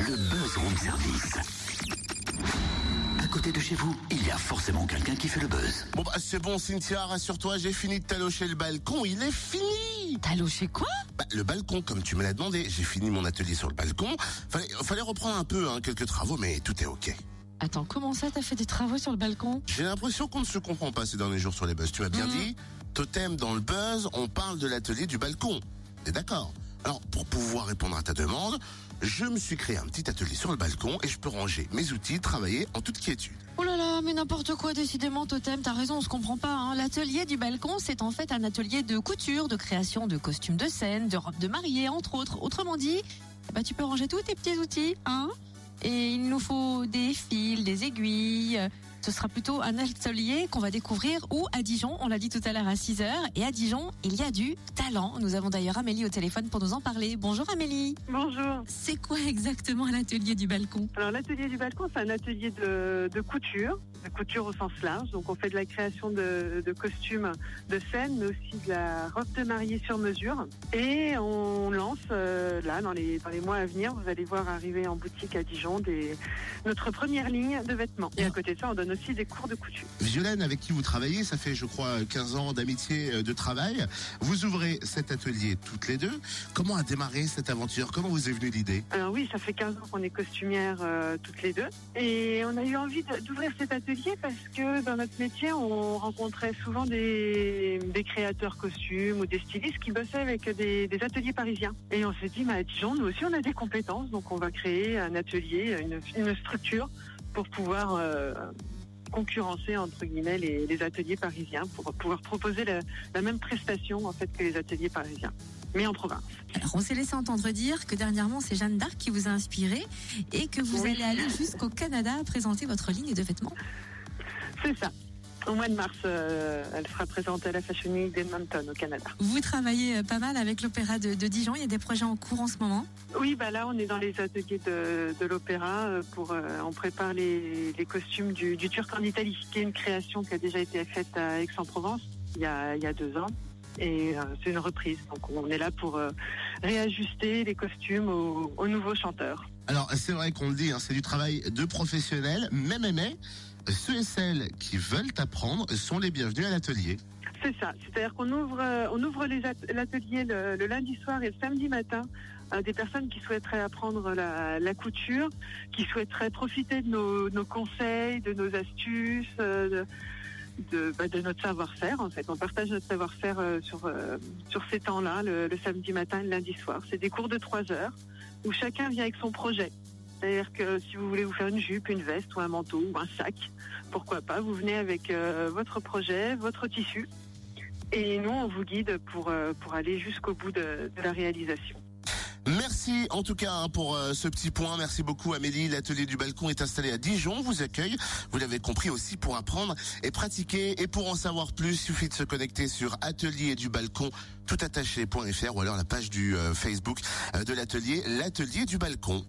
le buzz room service. À côté de chez vous, il y a forcément quelqu'un qui fait le buzz. Bon bah c'est bon Cynthia, rassure-toi, j'ai fini de talocher le balcon, il est fini T'as loché quoi? Bah, Le balcon, comme tu me l'as demandé, j'ai fini mon atelier sur le balcon. Fallait, fallait reprendre un peu, hein, quelques travaux, mais tout est ok. Attends, comment ça t'as fait des travaux sur le balcon? J'ai l'impression qu'on ne se comprend pas ces derniers jours sur les buzz. Tu m'as bien Mhm. dit, totem dans le buzz, on parle de l'atelier du balcon. D'accord? Alors, pour pouvoir répondre à ta demande, je me suis créé un petit atelier sur le balcon et je peux ranger mes outils, travailler en toute quiétude. Oh là là, mais n'importe quoi, décidément, Totem, t'as raison, on se comprend pas. Hein. L'atelier du balcon, c'est en fait un atelier de couture, de création de costumes de scène, de robes de mariée, entre autres. Autrement dit, bah, tu peux ranger tous tes petits outils, hein Et il nous faut des fils, des aiguilles. Ce sera plutôt un atelier qu'on va découvrir où à Dijon, on l'a dit tout à l'heure à 6 heures. Et à Dijon, il y a du talent. Nous avons d'ailleurs Amélie au téléphone pour nous en parler. Bonjour Amélie. Bonjour. C'est quoi exactement l'atelier du balcon? Alors l'atelier du balcon, c'est un atelier de, de couture, de couture au sens large. Donc on fait de la création de, de costumes de scène, mais aussi de la robe de mariée sur mesure. Et on lance euh, là dans les dans les mois à venir, vous allez voir arriver en boutique à Dijon des, notre première ligne de vêtements. Et à côté de ça, on donne aussi des cours de couture. Violaine, avec qui vous travaillez, ça fait, je crois, 15 ans d'amitié, euh, de travail. Vous ouvrez cet atelier toutes les deux. Comment a démarré cette aventure? Comment vous est venue l'idée? Alors oui, ça fait 15 ans qu'on est costumières euh, toutes les deux. Et on a eu envie d'ouvrir cet atelier parce que dans notre métier, on rencontrait souvent des, des créateurs costumes ou des stylistes qui bossaient avec des, des ateliers parisiens. Et on s'est dit, bah, Dijon, nous aussi, on a des compétences. Donc on va créer un atelier, une, une structure pour pouvoir... euh, concurrencer entre guillemets les, les ateliers parisiens pour pouvoir proposer la, la même prestation en fait que les ateliers parisiens mais en province. Alors, on s'est laissé entendre dire que dernièrement, c'est Jeanne d'Arc qui vous a inspiré et que vous Oui. allez aller jusqu'au Canada présenter votre ligne de vêtements. C'est ça. Au mois de mars, euh, elle sera présentée à la Fashion Week d'Edmonton au Canada. Vous travaillez euh, pas mal avec l'Opéra de, de Dijon. Il y a des projets en cours en ce moment. Oui, bah là, on est dans les ateliers de, de l'opéra euh, pour euh, on prépare les, les costumes du, du Turc en Italie, qui est une création qui a déjà été faite à Aix-en-Provence il y a, il y a deux ans. Et euh, c'est une reprise. Donc on est là pour euh, réajuster les costumes aux, aux nouveaux chanteurs. Alors, c'est vrai qu'on le dit, hein, c'est du travail de professionnels, mais, mais, mais, ceux et celles qui veulent apprendre sont les bienvenus à l'atelier. C'est ça. C'est-à-dire qu'on ouvre, euh, on ouvre l'atelier le, lundi soir et le samedi matin à des personnes qui souhaiteraient apprendre la, couture, qui souhaiteraient profiter de nos, conseils, de nos astuces, euh, bah, de notre savoir-faire. En fait, on partage notre savoir-faire euh, sur euh, sur ces temps-là, le, le samedi matin et le lundi soir. C'est des cours de trois heures où chacun vient avec son projet. C'est-à-dire que si vous voulez vous faire une jupe, une veste ou un manteau ou un sac, pourquoi pas, vous venez avec euh, votre projet, votre tissu. Et nous, on vous guide pour, euh, pour aller jusqu'au bout de, la réalisation. Merci en tout cas hein, pour euh, ce petit point. Merci beaucoup Amélie. L'atelier du balcon est installé à Dijon. Vous accueille, vous l'avez compris aussi pour apprendre et pratiquer. Et pour en savoir plus, il suffit de se connecter sur atelier du balcon ou alors la page du Facebook de l'atelier, l'atelier du balcon.